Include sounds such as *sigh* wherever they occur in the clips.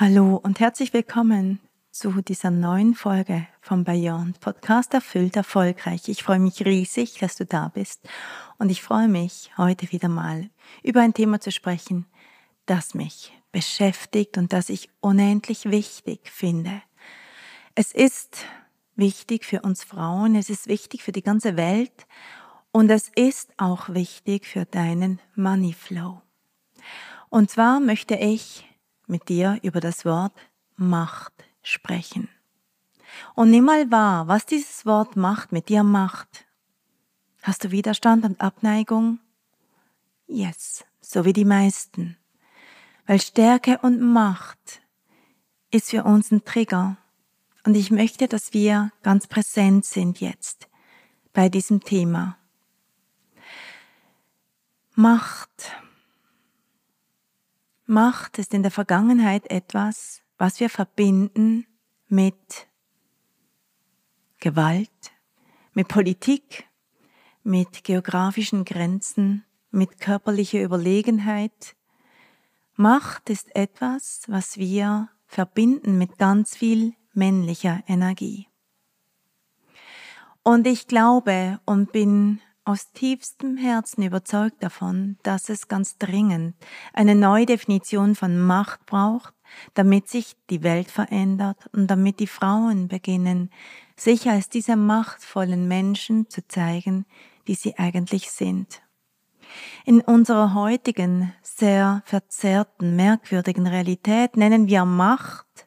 Hallo und herzlich willkommen zu dieser neuen Folge vom Beyond Podcast Erfüllt Erfolgreich. Ich freue mich riesig, dass du da bist und ich freue mich, heute wieder mal über ein Thema zu sprechen, das mich beschäftigt und das ich unendlich wichtig finde. Es ist wichtig für uns Frauen, es ist wichtig für die ganze Welt und es ist auch wichtig für deinen Money Flow. Und zwar möchte ich mit dir über das Wort Macht sprechen. Und nimm mal wahr, was dieses Wort Macht mit dir macht. Hast du Widerstand und Abneigung? Yes, so wie die meisten. Weil Stärke und Macht ist für uns ein Trigger. Und ich möchte, dass wir ganz präsent sind jetzt bei diesem Thema. Macht Macht ist in der Vergangenheit etwas, was wir verbinden mit Gewalt, mit Politik, mit geografischen Grenzen, mit körperlicher Überlegenheit. Macht ist etwas, was wir verbinden mit ganz viel männlicher Energie. Und ich glaube und bin aus tiefstem Herzen überzeugt davon, dass es ganz dringend eine neue Definition von Macht braucht, damit sich die Welt verändert und damit die Frauen beginnen, sich als diese machtvollen Menschen zu zeigen, die sie eigentlich sind. In unserer heutigen, sehr verzerrten, merkwürdigen Realität nennen wir Macht,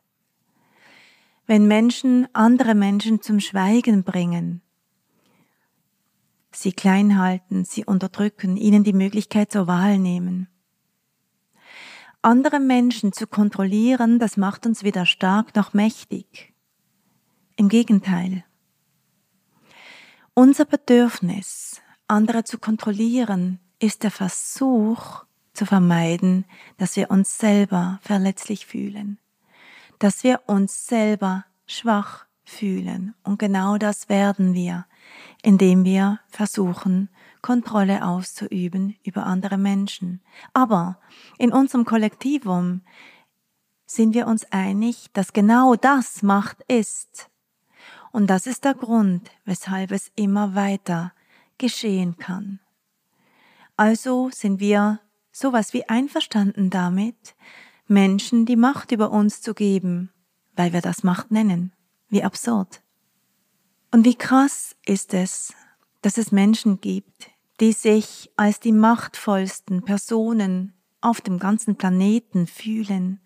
wenn Menschen andere Menschen zum Schweigen bringen, sie klein halten, sie unterdrücken, ihnen die Möglichkeit zur Wahl nehmen. Andere Menschen zu kontrollieren, das macht uns weder stark noch mächtig. Im Gegenteil. Unser Bedürfnis, andere zu kontrollieren, ist der Versuch zu vermeiden, dass wir uns selber verletzlich fühlen, dass wir uns selber schwach fühlen. Und genau das werden wir, indem wir versuchen, Kontrolle auszuüben über andere Menschen. Aber in unserem Kollektivum sind wir uns einig, dass genau das Macht ist. Und das ist der Grund, weshalb es immer weiter geschehen kann. Also sind wir sowas wie einverstanden damit, Menschen die Macht über uns zu geben, weil wir das Macht nennen. Wie absurd. Und wie krass ist es, dass es Menschen gibt, die sich als die machtvollsten Personen auf dem ganzen Planeten fühlen,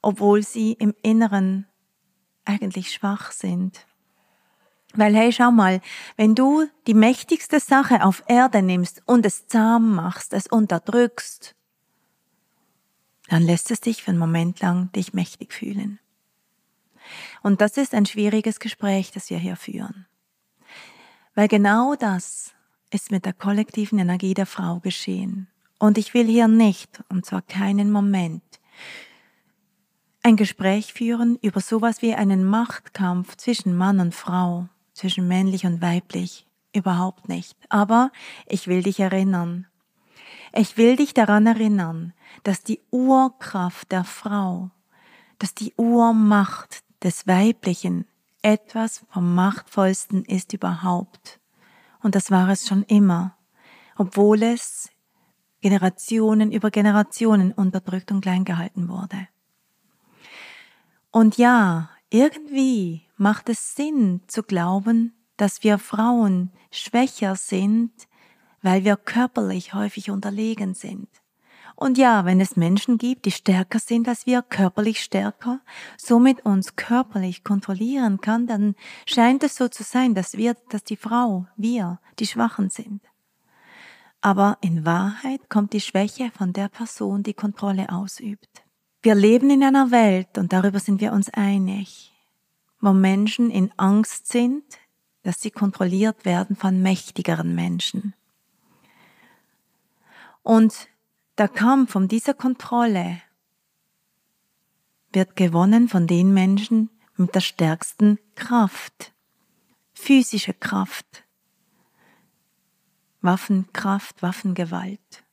obwohl sie im Inneren eigentlich schwach sind. Weil hey, schau mal, wenn du die mächtigste Sache auf Erde nimmst und es zahm machst, es unterdrückst, dann lässt es dich für einen Moment lang dich mächtig fühlen. Und das ist ein schwieriges Gespräch, das wir hier führen. Weil genau das ist mit der kollektiven Energie der Frau geschehen. Und ich will hier nicht, und zwar keinen Moment, ein Gespräch führen über sowas wie einen Machtkampf zwischen Mann und Frau, zwischen männlich und weiblich. Überhaupt nicht. Aber ich will dich erinnern. Ich will dich daran erinnern, dass die Urkraft der Frau, dass die Urmacht des Weiblichen etwas vom Machtvollsten ist überhaupt. Und das war es schon immer, obwohl es Generationen über Generationen unterdrückt und klein gehalten wurde. Und ja, irgendwie macht es Sinn zu glauben, dass wir Frauen schwächer sind, weil wir körperlich häufig unterlegen sind. Und ja, wenn es Menschen gibt, die stärker sind als wir, körperlich stärker, somit uns körperlich kontrollieren kann, dann scheint es so zu sein, dass wir, dass die Frau, wir, die Schwachen sind. Aber in Wahrheit kommt die Schwäche von der Person, die Kontrolle ausübt. Wir leben in einer Welt, und darüber sind wir uns einig, wo Menschen in Angst sind, dass sie kontrolliert werden von mächtigeren Menschen. Und der Kampf um diese Kontrolle wird gewonnen von den Menschen mit der stärksten Kraft, physische Kraft, Waffenkraft, Waffengewalt.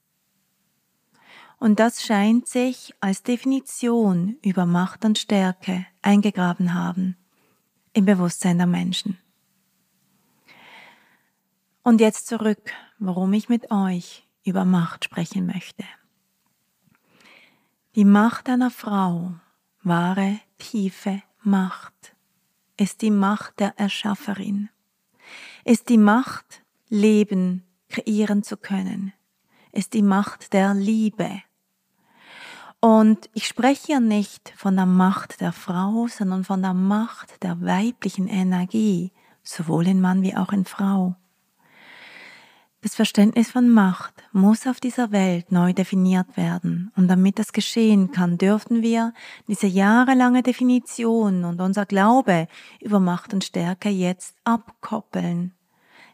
Und das scheint sich als Definition über Macht und Stärke eingegraben haben im Bewusstsein der Menschen. Und jetzt zurück, warum ich mit euch über Macht sprechen möchte. Die Macht einer Frau, wahre, tiefe Macht, ist die Macht der Erschafferin, ist die Macht, Leben kreieren zu können, ist die Macht der Liebe. Und ich spreche hier nicht von der Macht der Frau, sondern von der Macht der weiblichen Energie, sowohl in Mann wie auch in Frau. Das Verständnis von Macht muss auf dieser Welt neu definiert werden. Und damit das geschehen kann, dürften wir diese jahrelange Definition und unser Glaube über Macht und Stärke jetzt abkoppeln.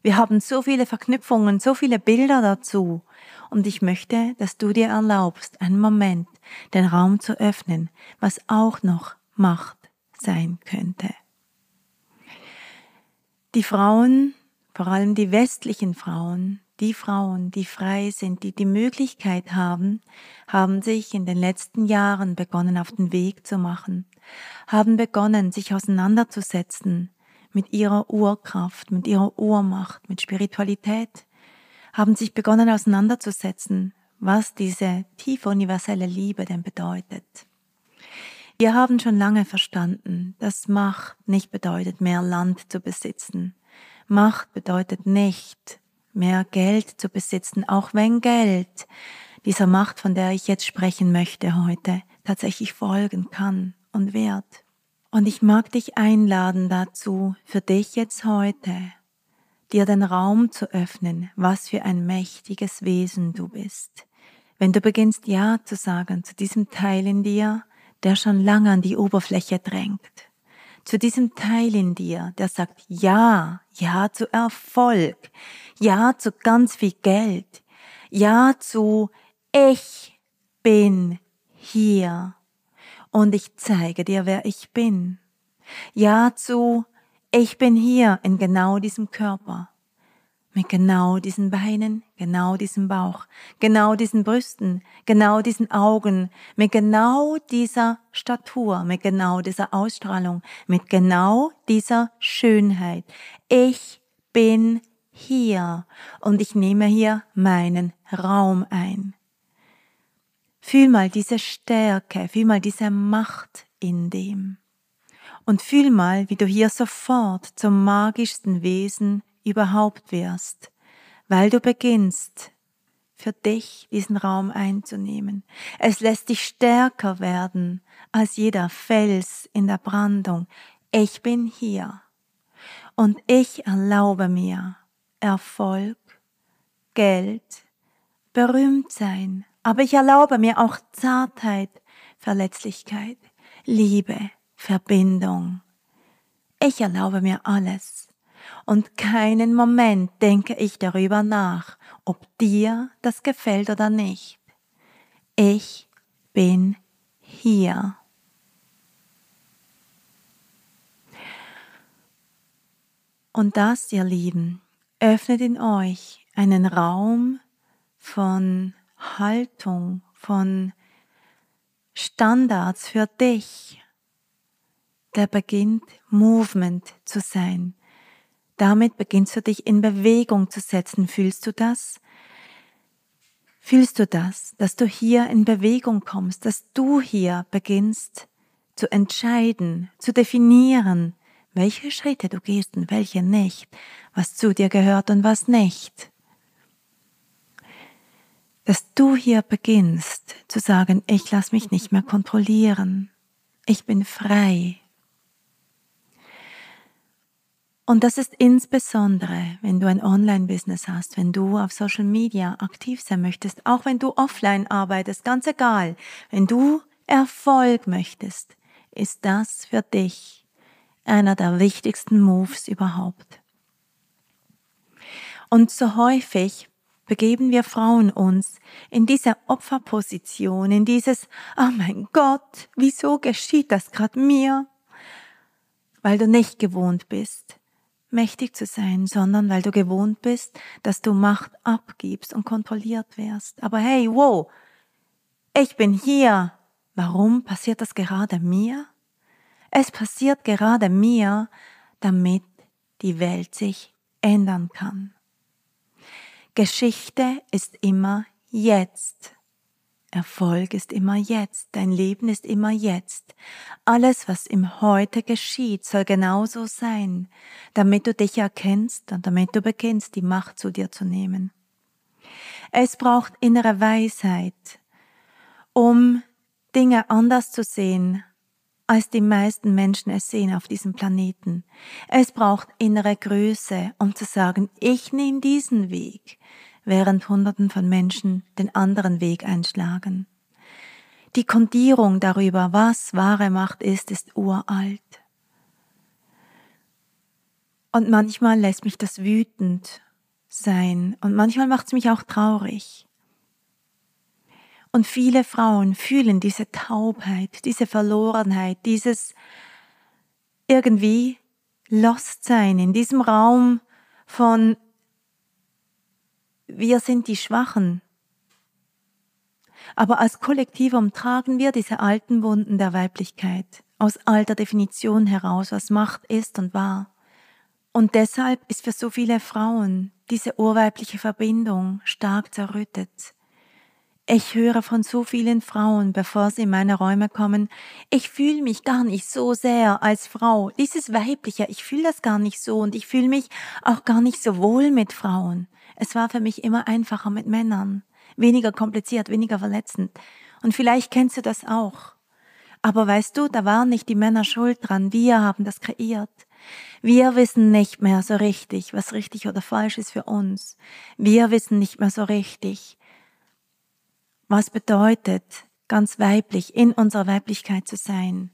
Wir haben so viele Verknüpfungen, so viele Bilder dazu. Und ich möchte, dass du dir erlaubst, einen Moment den Raum zu öffnen, was auch noch Macht sein könnte. Die Frauen vor allem die westlichen Frauen, die Frauen, die frei sind, die die Möglichkeit haben, haben sich in den letzten Jahren begonnen auf den Weg zu machen, haben begonnen, sich auseinanderzusetzen mit ihrer Urkraft, mit ihrer Urmacht, mit Spiritualität, haben sich begonnen auseinanderzusetzen, was diese tiefe universelle Liebe denn bedeutet. Wir haben schon lange verstanden, dass Macht nicht bedeutet, mehr Land zu besitzen, Macht bedeutet nicht, mehr Geld zu besitzen, auch wenn Geld dieser Macht, von der ich jetzt sprechen möchte heute, tatsächlich folgen kann und wird. Und ich mag dich einladen dazu, für dich jetzt heute, dir den Raum zu öffnen, was für ein mächtiges Wesen du bist. Wenn du beginnst Ja zu sagen zu diesem Teil in dir, der schon lange an die Oberfläche drängt, zu diesem Teil in dir, der sagt Ja, Ja zu Erfolg, Ja zu ganz viel Geld, Ja zu Ich bin hier und ich zeige dir, wer ich bin. Ja zu Ich bin hier in genau diesem Körper mit genau diesen Beinen, genau diesem Bauch, genau diesen Brüsten, genau diesen Augen, mit genau dieser Statur, mit genau dieser Ausstrahlung, mit genau dieser Schönheit. Ich bin hier und ich nehme hier meinen Raum ein. Fühl mal diese Stärke, fühl mal diese Macht in dem. Und fühl mal, wie du hier sofort zum magischsten Wesen überhaupt wirst, weil du beginnst, für dich diesen Raum einzunehmen. Es lässt dich stärker werden als jeder Fels in der Brandung. Ich bin hier und ich erlaube mir Erfolg, Geld, berühmt sein, aber ich erlaube mir auch Zartheit, Verletzlichkeit, Liebe, Verbindung. Ich erlaube mir alles und keinen Moment denke ich darüber nach, ob dir das gefällt oder nicht. Ich bin hier. Und das, ihr Lieben, öffnet in euch einen Raum von Haltung, von Standards für dich, der beginnt Movement zu sein, damit beginnst du dich in Bewegung zu setzen. Fühlst du das? Fühlst du das, dass du hier in Bewegung kommst, dass du hier beginnst zu entscheiden, zu definieren, welche Schritte du gehst und welche nicht, was zu dir gehört und was nicht. Dass du hier beginnst zu sagen, ich lass mich nicht mehr kontrollieren, ich bin frei. Und das ist insbesondere, wenn du ein Online-Business hast, wenn du auf Social Media aktiv sein möchtest, auch wenn du offline arbeitest, ganz egal, wenn du Erfolg möchtest, ist das für dich einer der wichtigsten Moves überhaupt. Und so häufig begeben wir Frauen uns in diese Opferposition, in dieses, oh mein Gott, wieso geschieht das gerade mir? Weil du nicht gewohnt bist, mächtig zu sein, sondern weil du gewohnt bist, dass du Macht abgibst und kontrolliert wirst. Aber hey, wow, ich bin hier. Warum passiert das gerade mir? Es passiert gerade mir, damit die Welt sich ändern kann. Geschichte ist immer jetzt. Erfolg ist immer jetzt. Dein Leben ist immer jetzt. Alles, was im Heute geschieht, soll genauso sein, damit du dich erkennst und damit du beginnst, die Macht zu dir zu nehmen. Es braucht innere Weisheit, um Dinge anders zu sehen, als die meisten Menschen es sehen auf diesem Planeten. Es braucht innere Größe, um zu sagen, ich nehme diesen Weg, während Hunderten von Menschen den anderen Weg einschlagen. Die Kondierung darüber, was wahre Macht ist, ist uralt. Und manchmal lässt mich das wütend sein und manchmal macht es mich auch traurig. Und viele Frauen fühlen diese Taubheit, diese Verlorenheit, dieses irgendwie lost sein in diesem Raum von wir sind die Schwachen. Aber als Kollektiv umtragen wir diese alten Wunden der Weiblichkeit aus alter Definition heraus, was Macht ist und war. Und deshalb ist für so viele Frauen diese urweibliche Verbindung stark zerrüttet. Ich höre von so vielen Frauen, bevor sie in meine Räume kommen, ich fühle mich gar nicht so sehr als Frau. Dieses Weibliche, ich fühle das gar nicht so und ich fühle mich auch gar nicht so wohl mit Frauen. Es war für mich immer einfacher mit Männern. Weniger kompliziert, weniger verletzend. Und vielleicht kennst du das auch. Aber weißt du, da waren nicht die Männer schuld dran. Wir haben das kreiert. Wir wissen nicht mehr so richtig, was richtig oder falsch ist für uns. Wir wissen nicht mehr so richtig, was bedeutet, ganz weiblich, in unserer Weiblichkeit zu sein.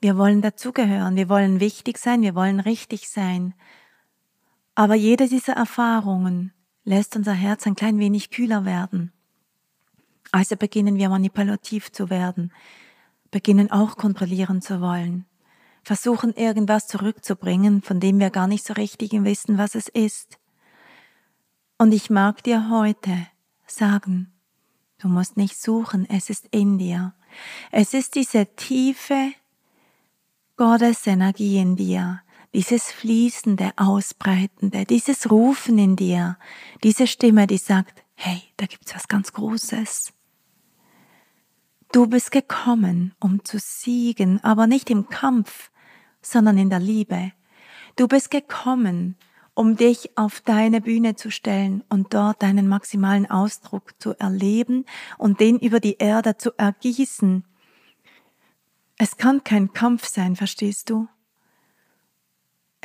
Wir wollen dazugehören, wir wollen wichtig sein, wir wollen richtig sein. Aber jede dieser Erfahrungen lässt unser Herz ein klein wenig kühler werden. Also beginnen wir manipulativ zu werden, beginnen auch kontrollieren zu wollen, versuchen irgendwas zurückzubringen, von dem wir gar nicht so richtig wissen, was es ist. Und ich mag dir heute sagen, Du musst nicht suchen, es ist in dir. Es ist diese tiefe Gottesenergie in dir, dieses fließende, ausbreitende, dieses Rufen in dir, diese Stimme, die sagt, hey, da gibt's was ganz Großes. Du bist gekommen, um zu siegen, aber nicht im Kampf, sondern in der Liebe. Du bist gekommen, um dich auf deine Bühne zu stellen und dort deinen maximalen Ausdruck zu erleben und den über die Erde zu ergießen. Es kann kein Kampf sein, verstehst du?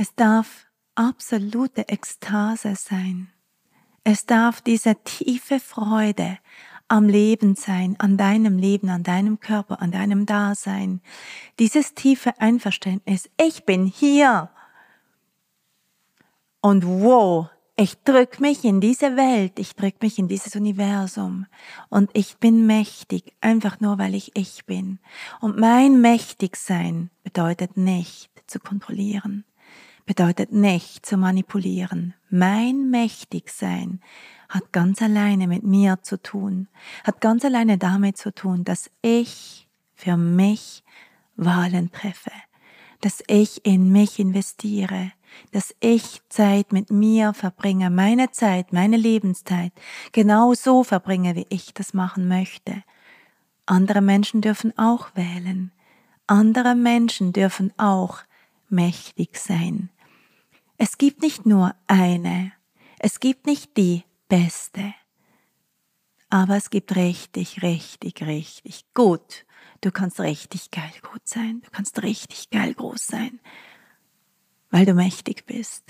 Es darf absolute Ekstase sein. Es darf diese tiefe Freude am Leben sein, an deinem Leben, an deinem Körper, an deinem Dasein. Dieses tiefe Einverständnis. Ich bin hier und wow, ich drück mich in diese Welt, ich drück mich in dieses Universum und ich bin mächtig, einfach nur weil ich ich bin. Und mein Mächtigsein bedeutet nicht zu kontrollieren, bedeutet nicht zu manipulieren. Mein Mächtigsein hat ganz alleine mit mir zu tun, hat ganz alleine damit zu tun, dass ich für mich Wahlen treffe, dass ich in mich investiere, dass ich Zeit mit mir verbringe, meine Zeit, meine Lebenszeit genau so verbringe, wie ich das machen möchte. Andere Menschen dürfen auch wählen. andere Menschen dürfen auch mächtig sein. Es gibt nicht nur eine, es gibt nicht die beste, aber es gibt richtig, richtig, richtig gut. Du kannst richtig geil gut sein, du kannst richtig geil groß sein, weil du mächtig bist.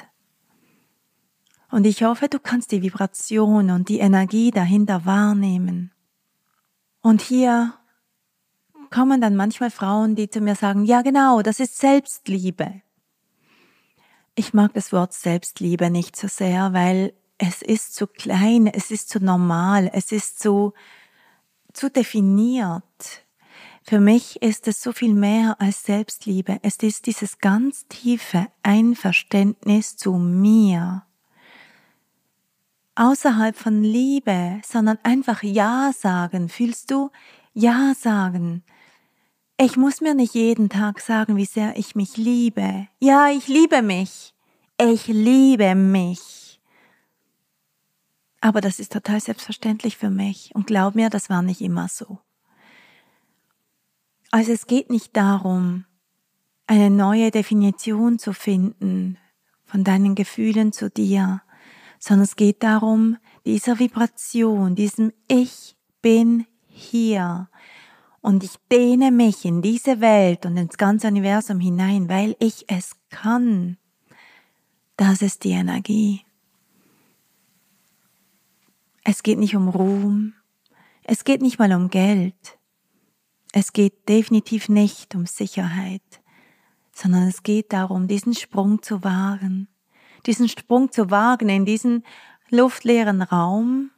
Und ich hoffe, du kannst die Vibration und die Energie dahinter wahrnehmen. Und hier kommen dann manchmal Frauen, die zu mir sagen, ja genau, das ist Selbstliebe. Ich mag das Wort Selbstliebe nicht so sehr, weil es ist zu klein, es ist zu normal, es ist zu, zu definiert. Für mich ist es so viel mehr als Selbstliebe. Es ist dieses ganz tiefe Einverständnis zu mir. Außerhalb von Liebe, sondern einfach Ja sagen. Fühlst du? Ja sagen. Ich muss mir nicht jeden Tag sagen, wie sehr ich mich liebe. Ja, ich liebe mich. Ich liebe mich. Aber das ist total selbstverständlich für mich. Und glaub mir, das war nicht immer so. Also es geht nicht darum, eine neue Definition zu finden von deinen Gefühlen zu dir, sondern es geht darum, dieser Vibration, diesem Ich bin hier, und ich dehne mich in diese Welt und ins ganze Universum hinein, weil ich es kann. Das ist die Energie. Es geht nicht um Ruhm. Es geht nicht mal um Geld. Es geht definitiv nicht um Sicherheit, sondern es geht darum, diesen Sprung zu wagen. Diesen Sprung zu wagen in diesen luftleeren Raum,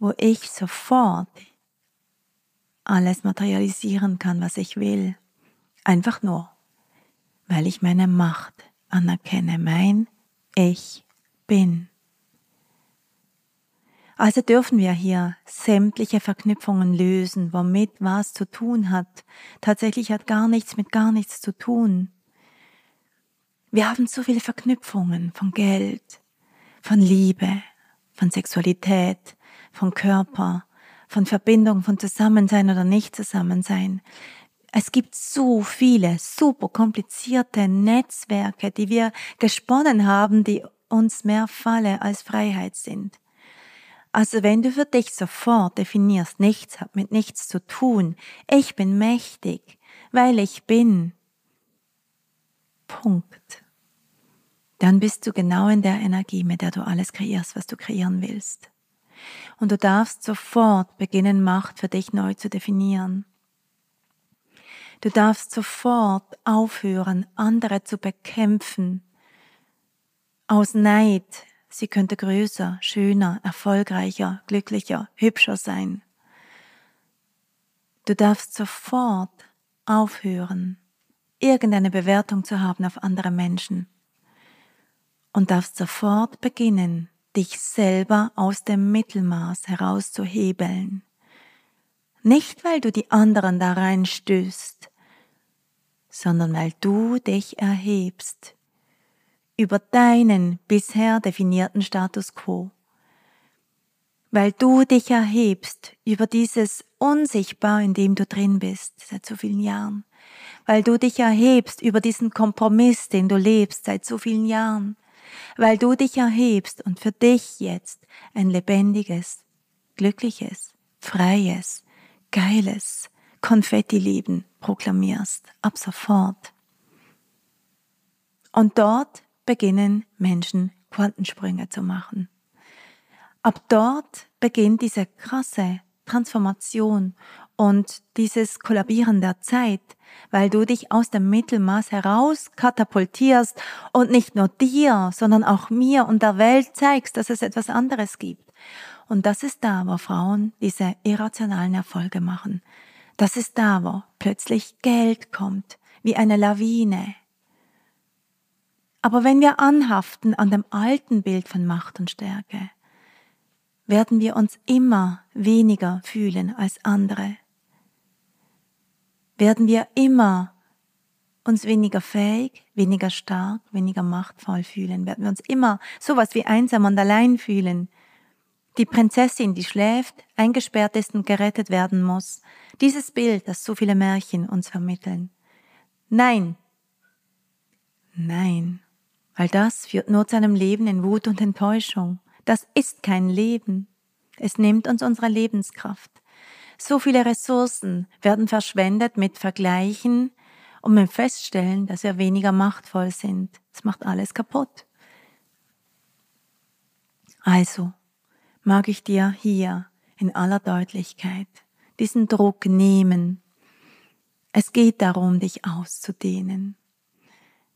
wo ich sofort alles materialisieren kann, was ich will. Einfach nur, weil ich meine Macht anerkenne, mein Ich bin. Also dürfen wir hier sämtliche Verknüpfungen lösen, womit was zu tun hat. Tatsächlich hat gar nichts mit gar nichts zu tun. Wir haben so viele Verknüpfungen von Geld, von Liebe, von Sexualität, von Körper, von Verbindung, von Zusammensein oder nicht Zusammensein. Es gibt so viele super komplizierte Netzwerke, die wir gesponnen haben, die uns mehr Falle als Freiheit sind. Also wenn du für dich sofort definierst, nichts hat mit nichts zu tun, ich bin mächtig, weil ich bin. Punkt. Dann bist du genau in der Energie, mit der du alles kreierst, was du kreieren willst. Und du darfst sofort beginnen, Macht für dich neu zu definieren. Du darfst sofort aufhören, andere zu bekämpfen. Aus Neid, sie könnte größer, schöner, erfolgreicher, glücklicher, hübscher sein. Du darfst sofort aufhören, irgendeine Bewertung zu haben auf andere Menschen und darfst sofort beginnen, dich selber aus dem Mittelmaß herauszuhebeln. Nicht, weil du die anderen da reinstößt, sondern weil du dich erhebst über deinen bisher definierten Status quo. Weil du dich erhebst über dieses Unsichtbar, in dem du drin bist seit so vielen Jahren. Weil du dich erhebst über diesen Kompromiss, den du lebst seit so vielen Jahren weil du dich erhebst und für dich jetzt ein lebendiges, glückliches, freies, geiles Konfetti-Leben proklamierst, ab sofort. Und dort beginnen Menschen Quantensprünge zu machen. Ab dort beginnt diese krasse Transformation und dieses Kollabieren der Zeit, weil du dich aus dem Mittelmaß heraus katapultierst und nicht nur dir, sondern auch mir und der Welt zeigst, dass es etwas anderes gibt. Und das ist da, wo Frauen diese irrationalen Erfolge machen. Das ist da, wo plötzlich Geld kommt, wie eine Lawine. Aber wenn wir anhaften an dem alten Bild von Macht und Stärke, werden wir uns immer weniger fühlen als andere werden wir immer uns weniger fähig, weniger stark, weniger machtvoll fühlen, werden wir uns immer sowas wie einsam und allein fühlen, Die Prinzessin, die schläft, eingesperrt ist und gerettet werden muss. Dieses Bild, das so viele Märchen uns vermitteln. Nein. Nein. Weil das führt nur zu einem Leben in Wut und Enttäuschung. Das ist kein Leben. Es nimmt uns unsere Lebenskraft. So viele Ressourcen werden verschwendet mit Vergleichen und mit Feststellen, dass wir weniger machtvoll sind. Das macht alles kaputt. Also mag ich dir hier in aller Deutlichkeit diesen Druck nehmen. Es geht darum, dich auszudehnen.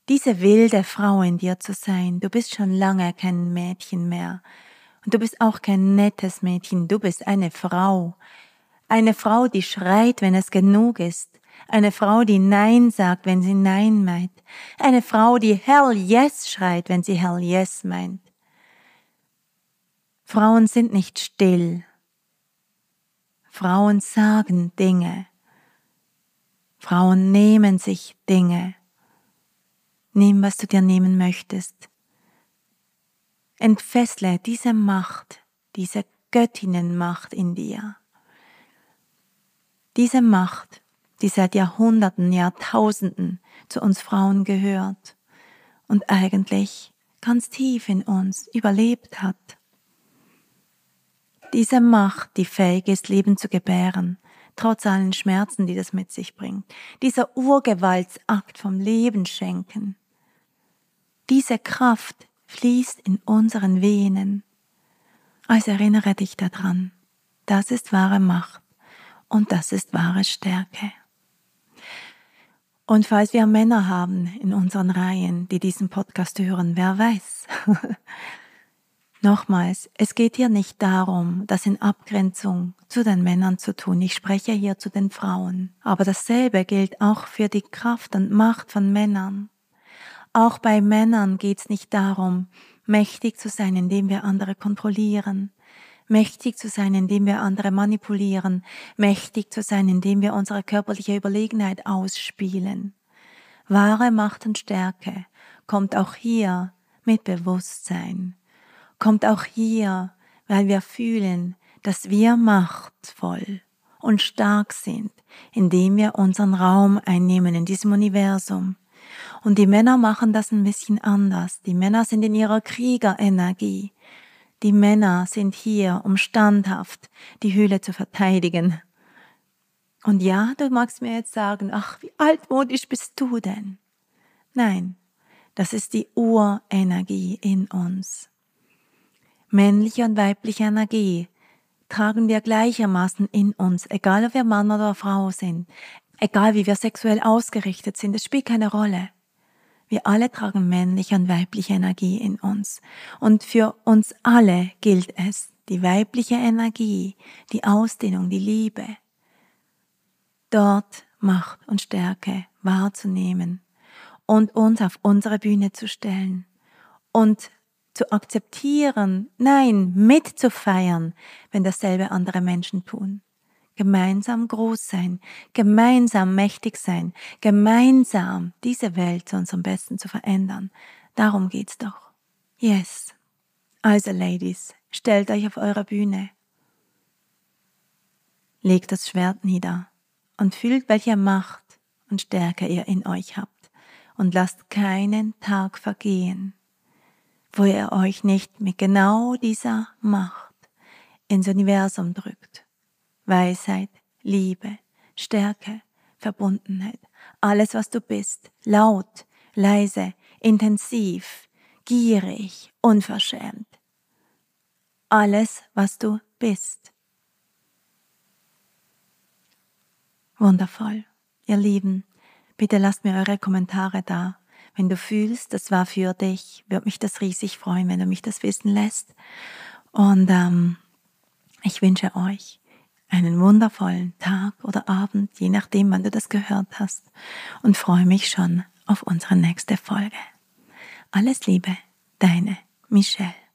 Diese wilde Frau in dir zu sein, du bist schon lange kein Mädchen mehr. Und du bist auch kein nettes Mädchen, du bist eine Frau. Eine Frau, die schreit, wenn es genug ist. Eine Frau, die Nein sagt, wenn sie Nein meint. Eine Frau, die Hell Yes schreit, wenn sie Hell Yes meint. Frauen sind nicht still. Frauen sagen Dinge. Frauen nehmen sich Dinge. Nimm, was du dir nehmen möchtest. Entfessle diese Macht, diese Göttinnenmacht in dir. Diese Macht, die seit Jahrhunderten, Jahrtausenden zu uns Frauen gehört und eigentlich ganz tief in uns überlebt hat. Diese Macht, die fähig ist, Leben zu gebären, trotz allen Schmerzen, die das mit sich bringt. Dieser Urgewaltsakt vom Leben schenken. Diese Kraft fließt in unseren Venen. Also erinnere dich daran. Das ist wahre Macht und das ist wahre Stärke. Und falls wir Männer haben in unseren Reihen, die diesen Podcast hören, wer weiß, *laughs* Nochmals, es geht hier nicht darum, das in Abgrenzung zu den Männern zu tun. Ich spreche hier zu den Frauen. Aber dasselbe gilt auch für die Kraft und Macht von Männern. Auch bei Männern geht es nicht darum, mächtig zu sein, indem wir andere kontrollieren, mächtig zu sein, indem wir andere manipulieren, mächtig zu sein, indem wir unsere körperliche Überlegenheit ausspielen. Wahre Macht und Stärke kommt auch hier mit Bewusstsein kommt auch hier, weil wir fühlen, dass wir machtvoll und stark sind, indem wir unseren Raum einnehmen in diesem Universum. Und die Männer machen das ein bisschen anders. Die Männer sind in ihrer Kriegerenergie. Die Männer sind hier, um standhaft die Höhle zu verteidigen. Und ja, du magst mir jetzt sagen, ach, wie altmodisch bist du denn? Nein, das ist die Urenergie in uns männliche und weibliche Energie tragen wir gleichermaßen in uns, egal ob wir Mann oder Frau sind, egal wie wir sexuell ausgerichtet sind, es spielt keine Rolle. Wir alle tragen männliche und weibliche Energie in uns. Und für uns alle gilt es, die weibliche Energie, die Ausdehnung, die Liebe, dort Macht und Stärke wahrzunehmen und uns auf unsere Bühne zu stellen und zu akzeptieren, nein, mitzufeiern, wenn dasselbe andere Menschen tun. Gemeinsam groß sein, gemeinsam mächtig sein, gemeinsam diese Welt zu unserem Besten zu verändern. Darum geht's doch. Yes. Also, Ladies, stellt euch auf eurer Bühne. Legt das Schwert nieder und fühlt, welche Macht und Stärke ihr in euch habt und lasst keinen Tag vergehen, wo ihr euch nicht mit genau dieser Macht ins Universum drückt. Weisheit, Liebe, Stärke, Verbundenheit, alles, was du bist, laut, leise, intensiv, gierig, unverschämt. Alles, was du bist. Wundervoll. Ihr Lieben, bitte lasst mir eure Kommentare da wenn du fühlst, das war für dich, würde mich das riesig freuen, wenn du mich das wissen lässt. Und ähm, ich wünsche euch einen wundervollen Tag oder Abend, je nachdem, wann du das gehört hast. Und freue mich schon auf unsere nächste Folge. Alles Liebe, deine Michelle.